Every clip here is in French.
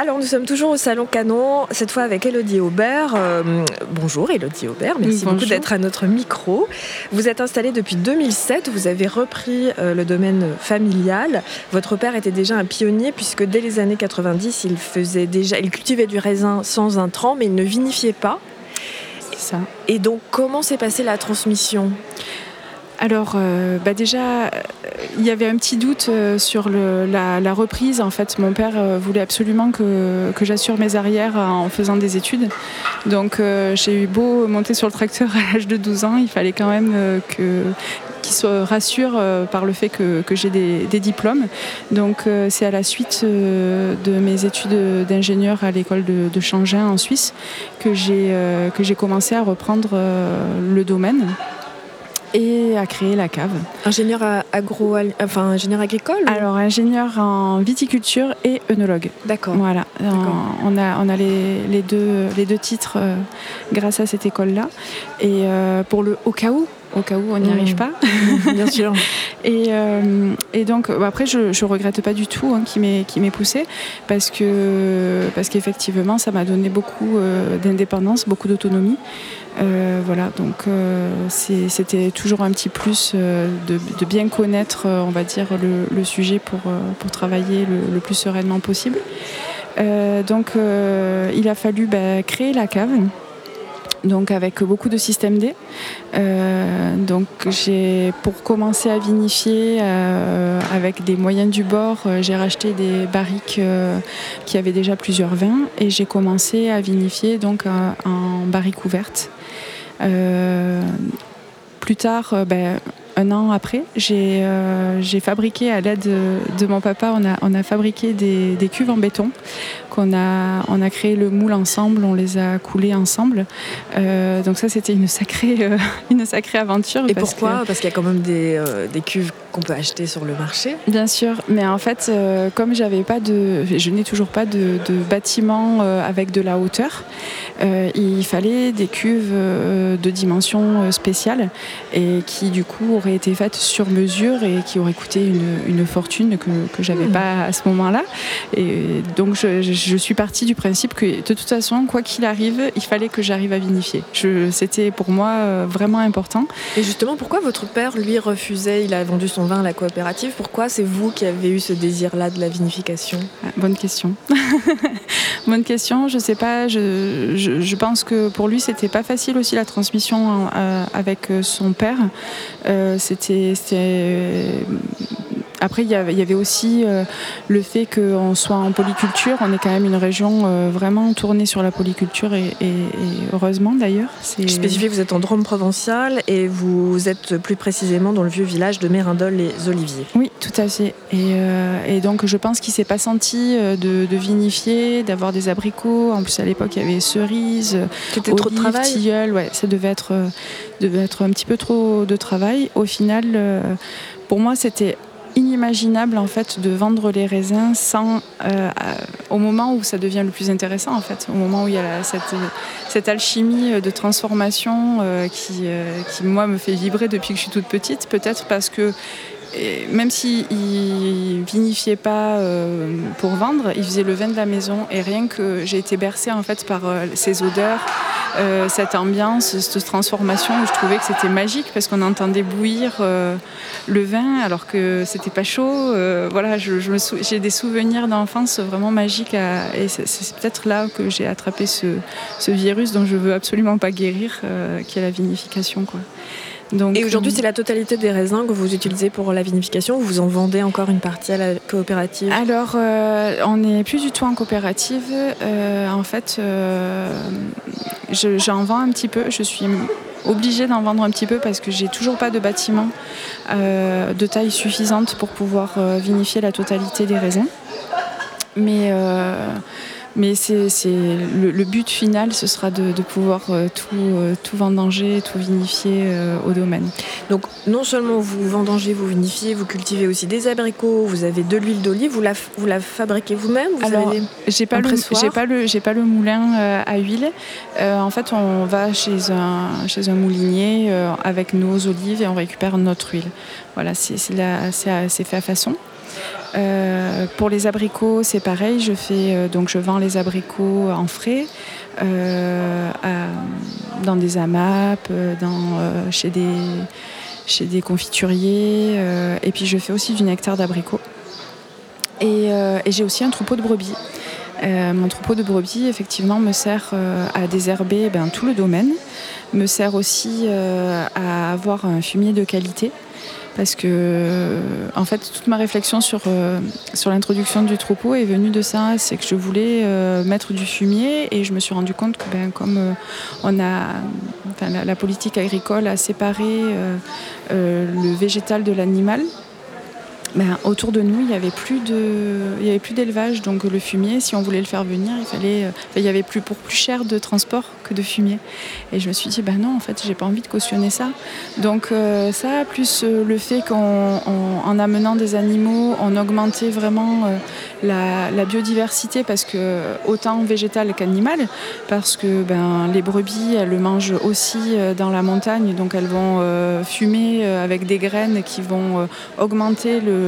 Alors nous sommes toujours au Salon Canon, cette fois avec Elodie Aubert. Euh, bonjour Elodie Aubert, merci beaucoup d'être à notre micro. Vous êtes installée depuis 2007, vous avez repris euh, le domaine familial. Votre père était déjà un pionnier puisque dès les années 90, il, faisait déjà, il cultivait du raisin sans intrants mais il ne vinifiait pas. Ça. Et donc comment s'est passée la transmission? Alors, euh, bah déjà, il y avait un petit doute euh, sur la, reprise. En fait, mon père euh, voulait absolument que, j'assure mes arrières en faisant des études. Donc, j'ai eu beau monter sur le tracteur à l'âge de 12 ans, il fallait quand même qu'il se rassure par le fait que, j'ai des, diplômes. Donc c'est à la suite de mes études d'ingénieur à l'école de Changin en Suisse que j'ai commencé à reprendre le domaine et à créer la cave. Ingénieur agro, enfin ingénieur agricole Alors ingénieur en viticulture et œnologue. D'accord. Voilà. On a on a les, les deux les deux titres euh, grâce à cette école là. Et euh, pour le au cas où au cas où on n'y arrive mmh. pas. Bien sûr. et, euh, et, donc après je, ne regrette pas du tout hein, qui m'ait poussé parce que parce qu'effectivement ça m'a donné beaucoup d'indépendance, beaucoup d'autonomie. Euh, voilà, donc euh, c'était toujours un petit plus euh, de, bien connaître, on va dire, le, sujet pour, pour travailler le, plus sereinement possible. donc il a fallu bah, créer la cave donc avec beaucoup de systèmes D. donc j'ai pour commencer à vinifier avec des moyens du bord, j'ai racheté des barriques qui avaient déjà plusieurs vins et j'ai commencé à vinifier donc en barrique ouverte. Euh, plus tard, euh, ben, un an après, j'ai euh, fabriqué à l'aide de, mon papa, on a, fabriqué des cuves en béton qu'on a, on a créé le moule ensemble, on les a coulés ensemble. Euh, donc ça, c'était une sacrée, euh, une sacrée aventure. Et pourquoi Parce qu'il y a quand même des, des cuves qu'on peut acheter sur le marché. Bien sûr, mais en fait, comme j'avais pas de, je n'ai toujours pas de, de bâtiment avec de la hauteur, il fallait des cuves de dimension spéciale et qui du coup auraient été faites sur mesure et qui auraient coûté une, une fortune que, que j'avais hmm. pas à ce moment-là. Et donc je, je, suis partie du principe que de toute façon, quoi qu'il arrive, il fallait que j'arrive à vinifier. C'était pour moi euh, vraiment important. Et justement, pourquoi votre père, lui, refusait Il a vendu son vin à la coopérative. Pourquoi c'est vous qui avez eu ce désir-là de la vinification? Ah, Bonne question. bonne question. Je sais pas. Je, je, pense que pour lui, c'était pas facile aussi la transmission euh, avec euh, son père. c'était après, il y avait aussi euh, le fait qu'on soit en polyculture. On est quand même une région euh, vraiment tournée sur la polyculture et, heureusement d'ailleurs. Je spécifie, vous êtes en Drôme provençal et vous êtes plus précisément dans le vieux village de Mérindol-les-Oliviers. Oui, tout à fait. Et, euh, donc je pense qu'il ne s'est pas senti de, vinifier, d'avoir des abricots. En plus, à l'époque, il y avait cerises, C'était trop de travail. tilleuls. Ouais, ça devait être, devait être un petit peu trop de travail. Au final, pour moi, c'était inimaginable en fait de vendre les raisins sans euh, au moment où ça devient le plus intéressant en fait au moment où il y a cette, cette, alchimie de transformation euh, qui, euh, qui moi me fait vibrer depuis que je suis toute petite. Peut-être parce que même s'il ne vinifiait pas pour vendre, il faisait le vin de la maison. Et rien que j'ai été bercée en fait par ces odeurs, euh, cette ambiance, cette transformation où je trouvais que c'était magique parce qu'on entendait bouillir euh, le vin alors que c'était pas chaud. Euh, voilà, je, j'ai des souvenirs d'enfance vraiment magiques et c'est, peut-être là que j'ai attrapé ce, virus dont je veux absolument pas guérir, qui est la vinification. Quoi. Donc, et aujourd'hui, c'est la totalité des raisins que vous utilisez pour la vinification ou vous en vendez encore une partie à la coopérative Alors, on n'est plus du tout en coopérative. en fait, j'en vends un petit peu. Je suis obligée d'en vendre un petit peu parce que j'ai toujours pas de bâtiment euh, de taille suffisante pour pouvoir euh, vinifier la totalité des raisins. Mais euh, mais c'est, le, but final, ce sera de, pouvoir euh, tout, euh, tout vendanger, tout vinifier euh, au domaine. Donc non seulement vous vendangez, vous vinifiez, vous cultivez aussi des abricots, vous avez de l'huile d'olive, vous la, vous la fabriquez vous-même vous Alors, j'ai pas, le, j'ai pas, le, j'ai pas le moulin à huile. en fait, on va chez un, chez un moulinier avec nos olives et on récupère notre huile. Voilà, c'est, c'est, c'est fait à façon. Pour les abricots, c'est pareil. Je fais donc je vends les abricots en frais dans des AMAP, chez des chez des confituriers. et puis je fais aussi du nectar d'abricots. Et, j'ai aussi un troupeau de brebis. Euh, mon troupeau de brebis, effectivement, me sert euh, à désherber ben, tout le domaine, me sert aussi euh, à avoir un fumier de qualité. Parce que, en fait, toute ma réflexion sur, sur l'introduction du troupeau est venue de ça. C'est que je voulais mettre du fumier et je me suis rendu compte que, ben, comme on a, la, politique agricole a séparé le végétal de l'animal, ben, autour de nous, il n'y avait plus de, il y avait plus d'élevage, donc le fumier, si on voulait le faire venir, il fallait, euh, il y avait plus pour plus cher de transport que de fumier. Et je me suis dit, ben non, en fait, j'ai pas envie de cautionner ça. Donc euh, ça, plus euh, le fait qu'en amenant des animaux, on augmentait vraiment la, biodiversité, parce que autant végétal qu'animal, parce que ben les brebis, elles le mangent aussi dans la montagne, donc elles vont fumer avec des graines qui vont augmenter le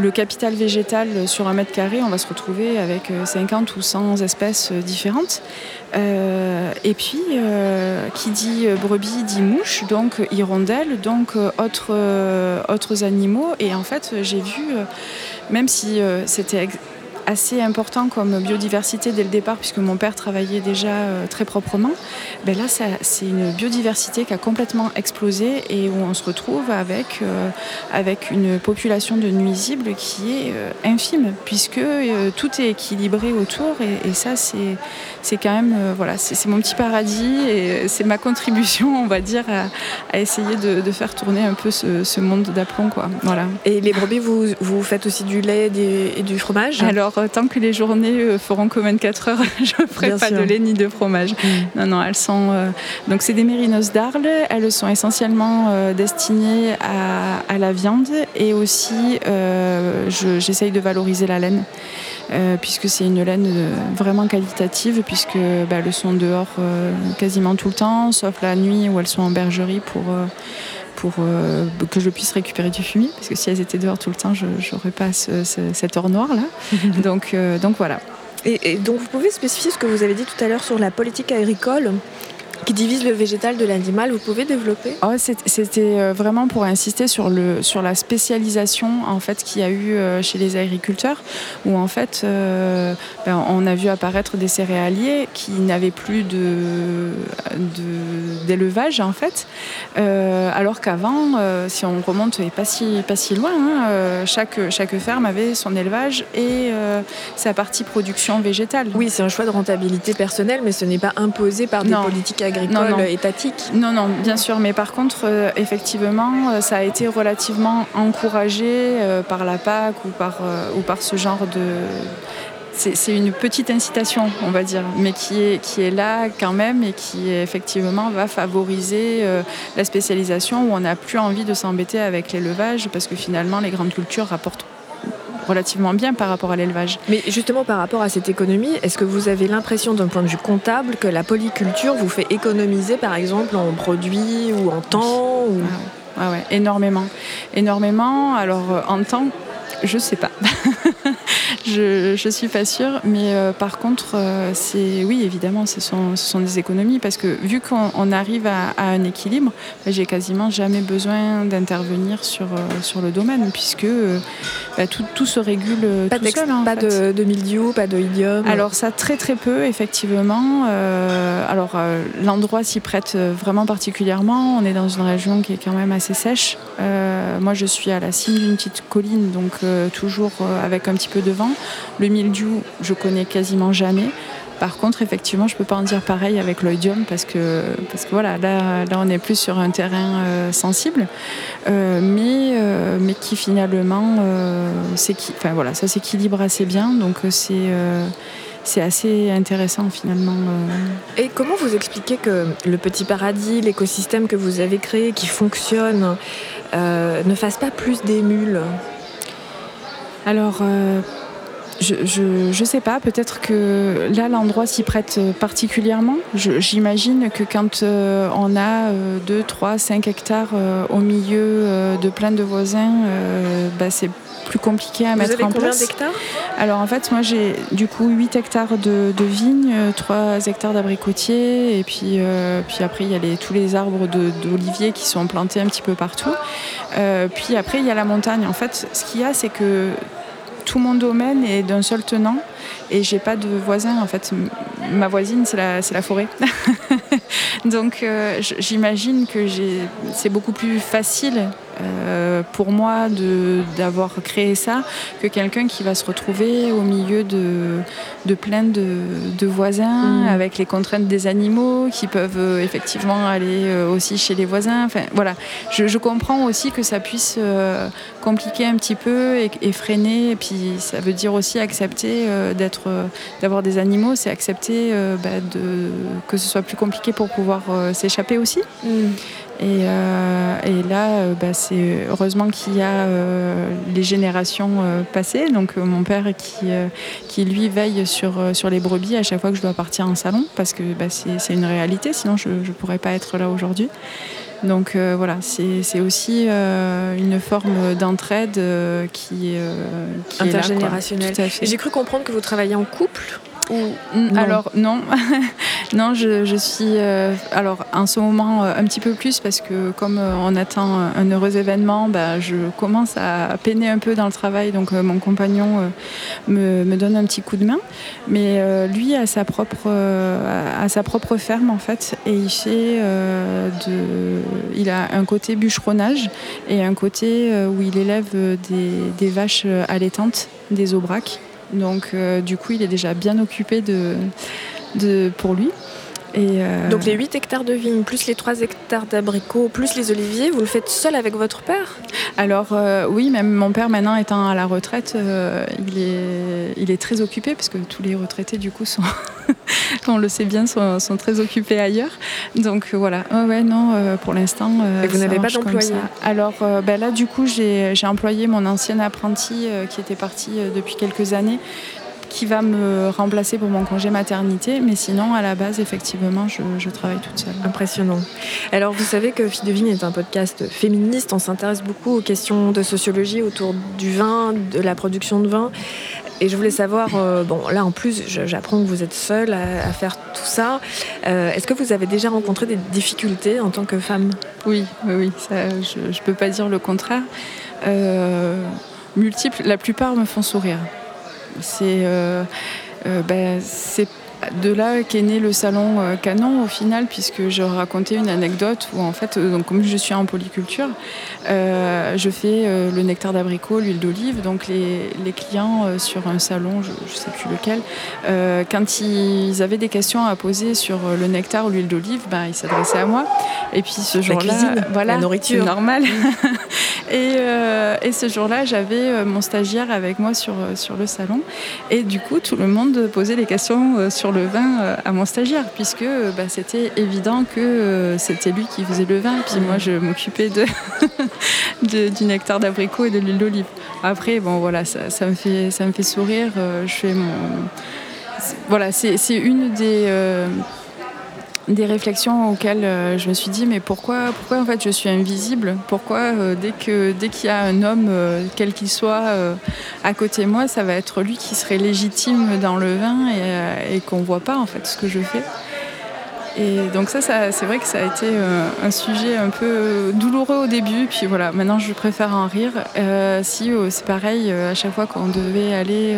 le, capital végétal sur un mètre carré, on va se retrouver avec 50 euh, ou 100 espèces euh, différentes. Euh, et puis, qui dit brebis dit mouche, donc hirondelle, donc autres, autres animaux. Et en fait, j'ai vu, même si c'était assez important comme biodiversité dès le départ, puisque mon père travaillait déjà euh, très proprement, ben là, c'est une biodiversité qui a complètement explosé et où on se retrouve avec, euh, avec une population de nuisibles qui est euh, infime, puisque tout est équilibré autour et, ça, c'est quand même, voilà, c'est mon petit paradis et c'est ma contribution, on va dire, à, essayer de, de, faire tourner un peu ce, ce monde d'aplomb. Voilà. Et les brebis, vous, vous faites aussi du lait et du fromage? Alors, tant que les journées euh, feront que 24 heures, je ne ferai pas de lait ni de fromage. Mm. Non, non, elles sont. Euh, donc, c'est des mérinos d'Arles. Elles sont essentiellement euh, destinées à, la viande et aussi, j'essaye de valoriser la laine. puisque c'est une laine vraiment qualitative, puisque bah, elles sont dehors quasiment tout le temps, sauf la nuit où elles sont en bergerie pour, pour euh, que je puisse récupérer du fumier, parce que si elles étaient dehors tout le temps, je n'aurais pas cet or noir là. donc, euh, donc voilà. et, donc vous pouvez spécifier ce que vous avez dit tout à l'heure sur la politique agricole? Qui divise le végétal de l'animal. Vous pouvez développer? Oh, C'était euh, vraiment pour insister sur, le, sur la spécialisation en fait qu'il y a eu euh, chez les agriculteurs, où en fait euh, ben, on a vu apparaître des céréaliers qui n'avaient plus de, d'élevage en fait, alors qu'avant, si on remonte pas si, pas si loin, hein, chaque, chaque ferme avait son élevage et sa partie production végétale. Oui, c'est un choix de rentabilité personnelle, mais ce n'est pas imposé par des politiques agricoles agricole non, étatique Non, non, bien sûr. Mais par contre, euh, effectivement, euh, ça a été relativement encouragé euh, par la PAC ou par, ou par ce genre de c'est une petite incitation, on va dire, mais qui est, qui est là quand même et qui effectivement va favoriser la spécialisation où on n'a plus envie de s'embêter avec l'élevage parce que finalement les grandes cultures rapportent relativement bien par rapport à l'élevage. Mais justement par rapport à cette économie, est-ce que vous avez l'impression d'un point de vue comptable que la polyculture vous fait économiser par exemple en produits ou en temps ou... Ah ouais, énormément. Énormément. Alors euh, en temps, je sais pas. je, je suis pas sûre, mais euh, par contre, euh, c'est oui, évidemment, ce sont, ce sont, des économies parce que vu qu'on arrive à, un équilibre, bah, j'ai quasiment jamais besoin d'intervenir sur, euh, sur le domaine puisque bah, tout, tout, se régule pas tout seul. pas de, de, mildiou, pas de idiome. Alors ça très très peu effectivement. alors l'endroit s'y prête vraiment particulièrement. On est dans une région qui est quand même assez sèche. moi, je suis à la cime d'une petite colline, donc toujours avec un petit peu de vent. Le mildiou, je connais quasiment jamais. Par contre, effectivement, je ne peux pas en dire pareil avec l'oïdium parce que, parce que voilà, là, là, on est plus sur un terrain euh, sensible, euh, mais, euh, mais qui finalement, enfin, voilà, ça s'équilibre assez bien. Donc, c'est c'est assez intéressant finalement. Et comment vous expliquez que le petit paradis, l'écosystème que vous avez créé, qui fonctionne, ne fasse pas plus d'émules Alors, je, je, sais pas, peut-être que là l'endroit s'y prête particulièrement. J'imagine que quand euh, on a 2, 3, 5 hectares euh, au milieu euh, de plein de voisins, bah, c'est plus compliqué à mettre en place. Combien d'hectares? Alors en fait, moi j'ai du coup 8 hectares de, vignes, 3 hectares d'abricotiers, et puis, puis après il y a les, tous les arbres d'oliviers qui sont plantés un petit peu partout. puis après il y a la montagne. En fait, ce qu'il y a, c'est que mon domaine est d'un seul tenant et j'ai pas de voisins en fait. Ma voisine c'est la, la forêt. Donc euh, j'imagine que c'est beaucoup plus facile euh, pour moi d'avoir créé ça que quelqu'un qui va se retrouver au milieu de, de plein de, de voisins mm. avec les contraintes des animaux qui peuvent euh, effectivement aller euh, aussi chez les voisins. Enfin, voilà. Je, je comprends aussi que ça puisse compliquer un petit peu et, freiner. Et puis ça veut dire aussi accepter d'être, d'avoir des animaux, c'est accepter bah, de, que ce soit plus compliqué pour pouvoir s'échapper aussi. Euh, et, là, euh, bah, c'est heureusement qu'il y a euh, les générations passées. Donc mon père qui, qui lui veille sur, sur les brebis à chaque fois que je dois partir en salon, parce que bah, c'est une réalité, sinon je ne pourrais pas être là aujourd'hui. Donc voilà, c'est aussi une forme d'entraide qui, qui, intergénérationnelle. J'ai cru comprendre que vous travaillez en couple. Alors non, non, je, suis euh, alors en ce moment euh, un petit peu plus parce que comme euh, on attend un heureux événement, bah, je commence à peiner un peu dans le travail, donc mon compagnon me, me, donne un petit coup de main. Mais lui a sa propre a sa propre ferme en fait et il fait de, il a un côté bûcheronnage et un côté où il élève des, des vaches allaitantes, des aubracs. Donc euh, du coup, il est déjà bien occupé pour lui. Euh, Donc les 8 hectares de vignes, plus les 3 hectares d'abricots, plus les oliviers, vous le faites seul avec votre père? Alors euh, oui, même mon père maintenant étant à la retraite, euh, il, est, il est très occupé parce que tous les retraités du coup sont, on le sait bien, sont, sont très occupés ailleurs. Donc voilà, ouais non, pour l'instant... Et vous n'avez pas d'employé Alors ben là du coup j'ai employé mon ancien apprenti qui était parti depuis quelques années qui va me remplacer pour mon congé maternité. Mais sinon, à la base, effectivement, je, travaille toute seule. Impressionnant. Alors, vous savez que Fille de Vigne est un podcast féministe. On s'intéresse beaucoup aux questions de sociologie autour du vin, de la production de vin. Et je voulais savoir, euh, bon, là en plus, j'apprends que vous êtes seule à, faire tout ça. Euh, est-ce que vous avez déjà rencontré des difficultés en tant que femme? Oui, oui, oui. je ne peux pas dire le contraire. Euh, multiples, la plupart me font sourire. C'est de là qu'est né le salon euh, Canon au final, puisque je racontais une anecdote où en fait, donc, comme je suis en polyculture, je fais le nectar d'abricot, l'huile d'olive. Donc les, les clients sur un salon, je ne sais plus lequel, quand ils avaient des questions à poser sur le nectar ou l'huile d'olive, ben, ils s'adressaient à moi. Et puis ce jour-là, voilà, la nourriture, normal. Et, euh, et ce jour-là, j'avais euh, mon stagiaire avec moi sur, euh, sur le salon. Et du coup, tout le monde posait des questions sur le vin à mon stagiaire, puisque bah, c'était évident que c'était lui qui faisait le vin. Puis moi, je m'occupais de, du nectar d'abricot et de l'huile d'olive. Après, bon, voilà, ça, ça, me, fait, ça me fait sourire. je fais mon. Voilà, c'est une des des réflexions auxquelles euh, je me suis dit mais pourquoi pourquoi en fait je suis invisible? Pourquoi euh, dès que dès qu'il y a un homme euh, quel qu'il soit à côté de moi ça va être lui qui serait légitime dans le vin et, et qu'on voit pas en fait ce que je fais? Et donc ça, c'est vrai que ça a été un sujet un peu douloureux au début, puis voilà, maintenant je préfère en rire. si c'est pareil, à chaque fois qu'on devait aller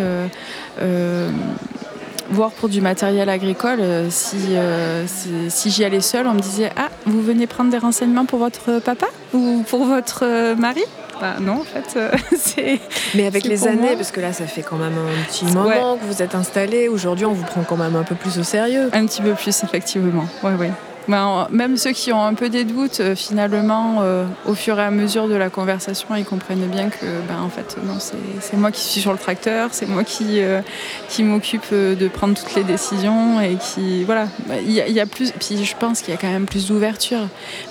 voir pour du matériel agricole, euh, euh, si, si, j'y allais seule, on me disait Ah, vous venez prendre des renseignements pour votre papa ou pour votre euh, mari? Bah, non, en fait, c'est. Mais avec les années, parce que là, ça fait quand même un petit moment que vous êtes installé. Aujourd'hui, on vous prend quand même un peu plus au sérieux. Un petit peu plus, effectivement. Ouais, ouais. Ben, même ceux qui ont un peu des doutes, euh, finalement, euh, au fur et à mesure de la conversation, ils comprennent bien que, ben, en fait, c'est moi qui suis sur le tracteur, c'est moi qui, euh, m'occupe de prendre toutes les décisions et qui, voilà, il y, a plus. Puis je pense qu'il y a quand même plus d'ouverture.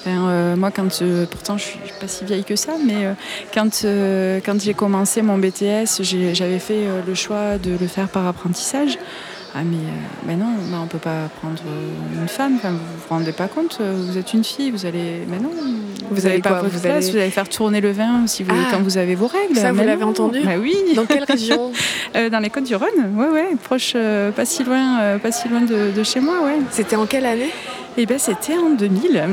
moi, quand, pourtant, je suis pas si vieille que ça, mais quand j'ai commencé mon BTS, j'avais fait le choix de le faire par apprentissage. Ah mais, euh, non, on ne peut pas prendre une femme, vous vous rendez pas compte, euh, vous êtes une fille, vous allez... Mais non, vous n'avez pas votre vous place, allez... vous allez faire tourner le vin si vous, ah, quand vous avez vos règles. Ça, vous l'avez entendu bah oui. Dans quelle région euh, Dans les Côtes-du-Rhône, ouais, ouais, proche, pas si loin, pas si loin de, de chez moi, ouais. C'était en quelle année eh bien, c'était en 2000.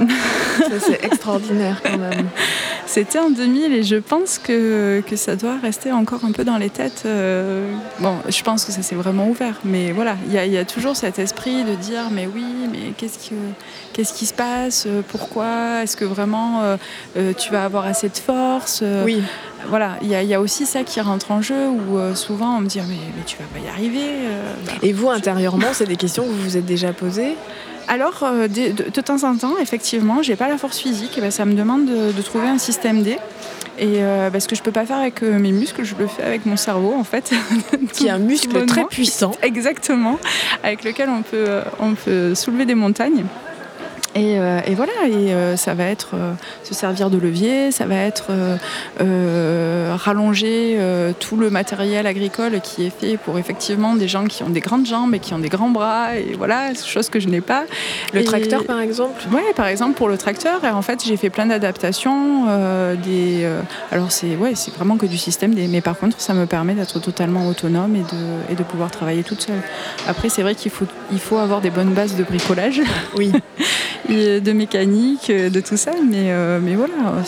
c'est extraordinaire quand même. C'était en 2000 et je pense que, que, ça doit rester encore un peu dans les têtes. Euh, bon, je pense que ça s'est vraiment ouvert, mais voilà, il y, y, a toujours cet esprit de dire mais oui, mais qu'est-ce qui, qu'est-ce qui se passe Pourquoi Est-ce que vraiment euh, euh, tu vas avoir assez de force Oui. Voilà, il y, y, a aussi ça qui rentre en jeu où souvent on me dit mais, mais tu vas pas y arriver. Bah, et vous, intérieurement, c'est des questions que vous vous êtes déjà posées? Alors, euh, de, temps en temps, effectivement, j'ai pas la force physique, et ben, ça me demande de, trouver un système D. Et euh, parce que je peux pas faire avec euh, mes muscles, je le fais avec mon cerveau en fait. Qui est un muscle très puissant. Exactement, avec lequel on peut, on peut soulever des montagnes. Euh, et, voilà, et euh, ça va être euh, se servir de levier, ça va être rallonger tout le matériel agricole qui est fait pour effectivement des gens qui ont des grandes jambes et qui ont des grands bras, et voilà, chose que je n'ai pas. Le tracteur par exemple? Oui, par exemple pour le tracteur, et en fait j'ai fait plein d'adaptations. des, alors c'est ouais, vraiment que du système, mais par contre ça me permet d'être totalement autonome et de, et de pouvoir travailler toute seule. Après c'est vrai qu'il faut, il faut avoir des bonnes bases de bricolage. Oui. de mécanique, de tout ça. Mais, euh, mais voilà,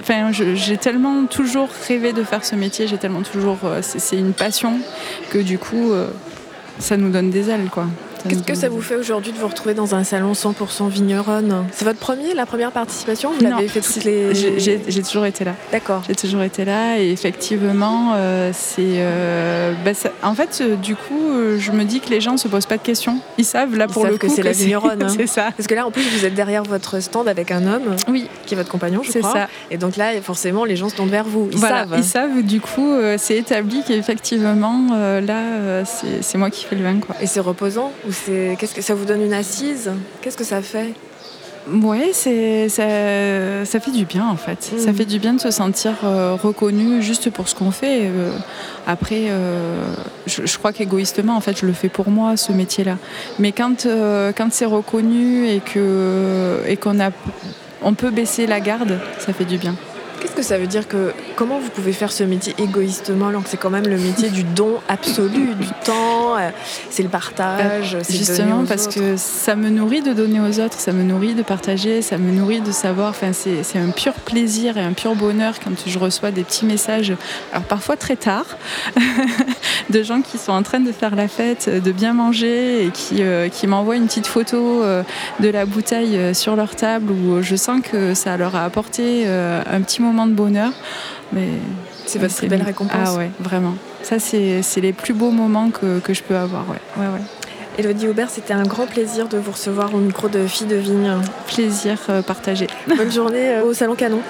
enfin, j'ai tellement toujours rêvé de faire ce métier, j'ai tellement toujours. Euh, c'est une passion que du coup, euh, ça nous donne des ailes, quoi. Qu'est-ce que ça vous fait aujourd'hui de vous retrouver dans un salon 100% vigneronne? C'est votre premier, la première participation? Vous l'avez fait toutes les... J'ai toujours été là. D'accord. J'ai toujours été là et effectivement, euh, c'est... Euh, bah, en fait, euh, du coup, je me dis que les gens ne se posent pas de questions. Ils savent là pour le coup que c'est la vigneronne. Hein. c'est ça. Parce que là, en plus, vous êtes derrière votre stand avec un homme. Oui. Qui est votre compagnon, je crois. C'est ça. Et donc là, forcément, les gens se tournent vers vous. Ils voilà, savent. Ils savent. Du coup, c'est établi qu'effectivement, là, c'est moi qui fais le vin. Quoi. Et c'est reposant ou c'est qu'est-ce que ça vous donne une assise? Qu'est-ce que ça fait? Oui, c'est ça, ça, fait du bien en fait. Ça mm. fait du bien de se sentir euh, reconnu juste pour ce qu'on fait. Euh, après, euh, je, crois qu'égoïstement, en fait, je le fais pour moi ce métier-là. Mais quand quand c'est reconnu et que et qu'on a on peut baisser la garde, ça fait du bien. Qu'est-ce que ça veut dire que comment vous pouvez faire ce métier égoïstement alors que c'est quand même le métier du don absolu, du temps, euh, c'est le partage, c'est justement parce que ça me nourrit de donner aux autres, ça me nourrit de partager, ça me nourrit de savoir. Enfin, c'est un pur plaisir et un pur bonheur quand je reçois des petits messages, alors parfois très tard, de gens qui sont en train de faire la fête, de bien manger et qui, euh, qui m'envoient une petite photo euh, de la bouteille sur leur table où je sens que ça leur a apporté un petit moment de bonheur. Mais c'est votre belle récompense. Ah ouais, vraiment. Ça, c'est les plus beaux moments que, que je peux avoir. Ouais. Ouais, ouais. Elodie Aubert, c'était un grand plaisir de vous recevoir au micro de Fille de Vigne. Plaisir euh, partagé. Bonne journée euh, au Salon Canon.